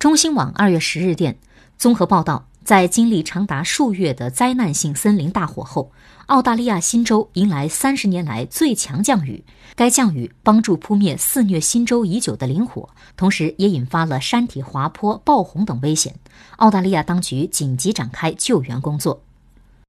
中新网二月十日电，综合报道，在经历长达数月的灾难性森林大火后，澳大利亚新州迎来三十年来最强降雨。该降雨帮助扑灭肆虐新州已久的林火，同时也引发了山体滑坡、爆洪等危险。澳大利亚当局紧急展开救援工作。